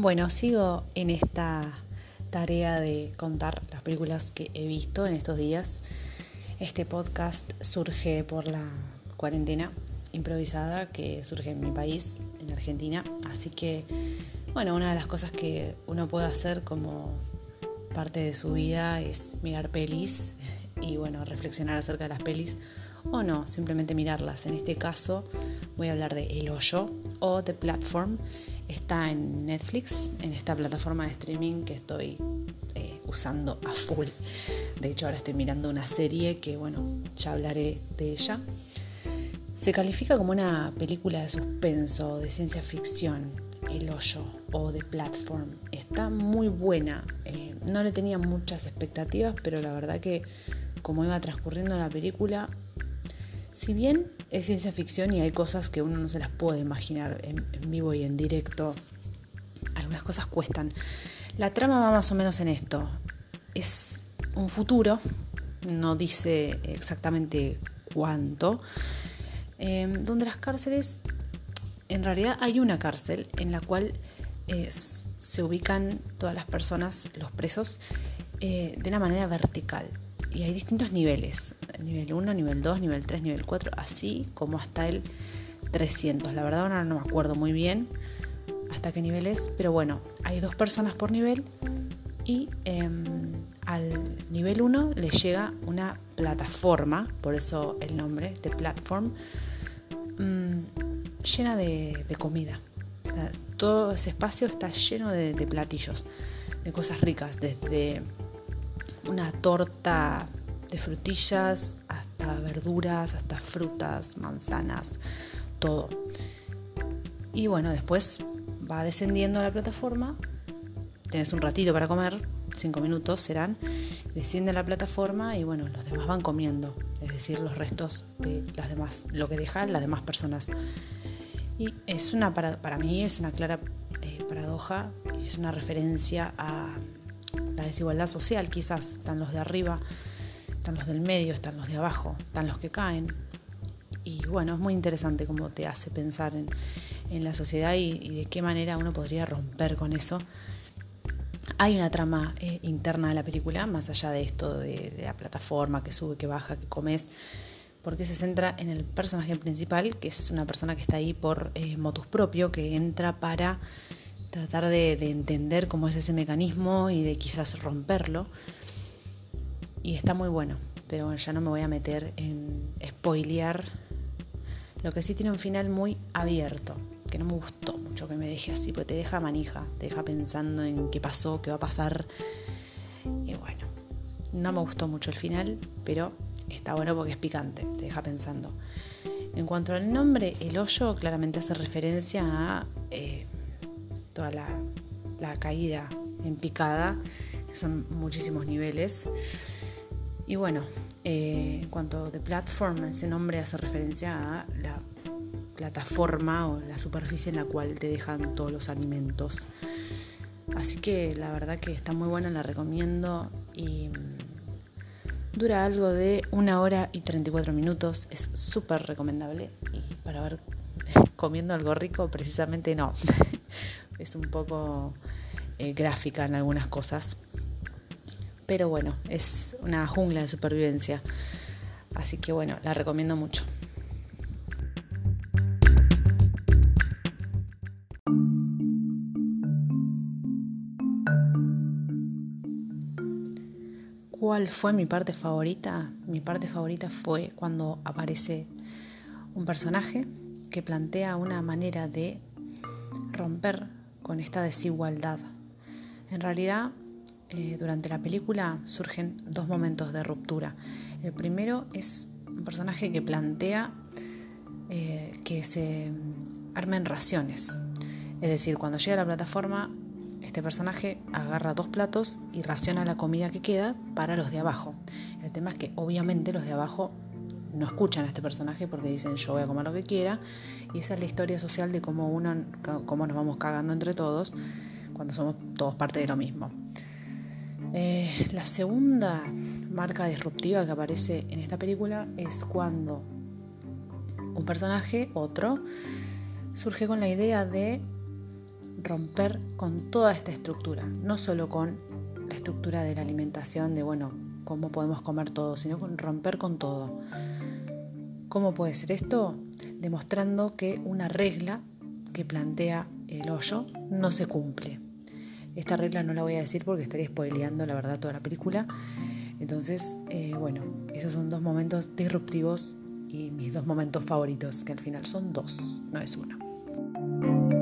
Bueno, sigo en esta tarea de contar las películas que he visto en estos días. Este podcast surge por la cuarentena improvisada que surge en mi país, en Argentina. Así que, bueno, una de las cosas que uno puede hacer como parte de su vida es mirar pelis y, bueno, reflexionar acerca de las pelis o no, simplemente mirarlas. En este caso voy a hablar de El Hoyo o The Platform está en Netflix, en esta plataforma de streaming que estoy eh, usando a full. De hecho, ahora estoy mirando una serie que, bueno, ya hablaré de ella. Se califica como una película de suspenso, de ciencia ficción, El Hoyo o de Platform. Está muy buena. Eh, no le tenía muchas expectativas, pero la verdad que como iba transcurriendo la película, si bien es ciencia ficción y hay cosas que uno no se las puede imaginar en, vivo y en directo, algunas cosas cuestan. La trama va más o menos en esto. Es un futuro, no dice exactamente cuánto, em, donde las cárceles, en realidad hay una cárcel en la cual eh, se ubican todas las personas, los presos, eh, de una manera vertical y hay distintos niveles, nivel 1, nivel 2, nivel 3, nivel 4, así como hasta el 300. La verdad ahora no me acuerdo muy bien hasta qué nivel es, pero bueno, hay dos personas por nivel y em, al nivel 1 le llega una plataforma, por eso el nombre de platform, mm, llena de, comida. todo ese espacio está lleno de platillos, de cosas ricas, desde una torta de frutillas hasta verduras, hasta frutas, manzanas, todo. Y bueno, después va descendiendo a la plataforma, tienes un ratito para comer, cinco minutos serán, desciende a la plataforma y bueno, los demás van comiendo, es decir, los restos de las demás, lo que dejan las demás personas. Y es una, para, para mí es una clara eh, paradoja, es una referencia a la desigualdad social, quizás están los de arriba, están los del medio, están los de abajo, están los que caen. Y bueno, es muy interesante cómo te hace pensar en, la sociedad y, de qué manera uno podría romper con eso. Hay una trama eh, interna de la película, más allá de esto de, la plataforma que sube, que baja, que comes, porque se centra en el personaje principal, que es una persona que está ahí por eh, motus propio, que entra para tratar de, entender cómo es ese mecanismo y de quizás romperlo. Y está muy bueno, pero ya no me voy a meter en spoilear. Lo que sí tiene un final muy abierto, que no me gustó mucho que me deje así, porque te deja manija, te deja pensando en qué pasó, qué va a pasar. Y bueno, no me gustó mucho el final, pero está bueno porque es picante, te deja pensando. En cuanto al nombre, el hoyo claramente hace referencia a eh, toda la, caída en picada, son muchísimos niveles. Y bueno, eh, en cuanto de platform, ese nombre hace referencia a la plataforma o la superficie en la cual te dejan todos los alimentos. Así que la verdad que está muy buena, la recomiendo y mm, dura algo de una hora y 34 minutos, es súper recomendable y para ver comiendo algo rico precisamente no, es un poco eh, gráfica en algunas cosas. Pero bueno, es una jungla de supervivencia. Así que bueno, la recomiendo mucho. ¿Cuál fue mi parte favorita? Mi parte favorita fue cuando aparece un personaje que plantea una manera de romper con esta desigualdad. En realidad, eh, durante la película surgen dos momentos de ruptura. El primero es un personaje que plantea eh, que se armen raciones. Es decir, cuando llega a la plataforma, este personaje agarra dos platos y raciona la comida que queda para los de abajo. El tema es que obviamente los de abajo no escuchan a este personaje porque dicen yo voy a comer lo que quiera y esa es la historia social de cómo uno cómo nos vamos cagando entre todos cuando somos todos parte de lo mismo eh, la segunda marca disruptiva que aparece en esta película es cuando un personaje otro surge con la idea de romper con toda esta estructura, no solo con la estructura de la alimentación, de bueno, cómo podemos comer todo, sino con romper con todo. ¿Cómo puede ser esto? Demostrando que una regla que plantea el hoyo no se cumple. Esta regla no la voy a decir porque estaría spoileando la verdad toda la película. Entonces, eh, bueno, esos son dos momentos disruptivos y mis dos momentos favoritos, que al final son dos, no es uno.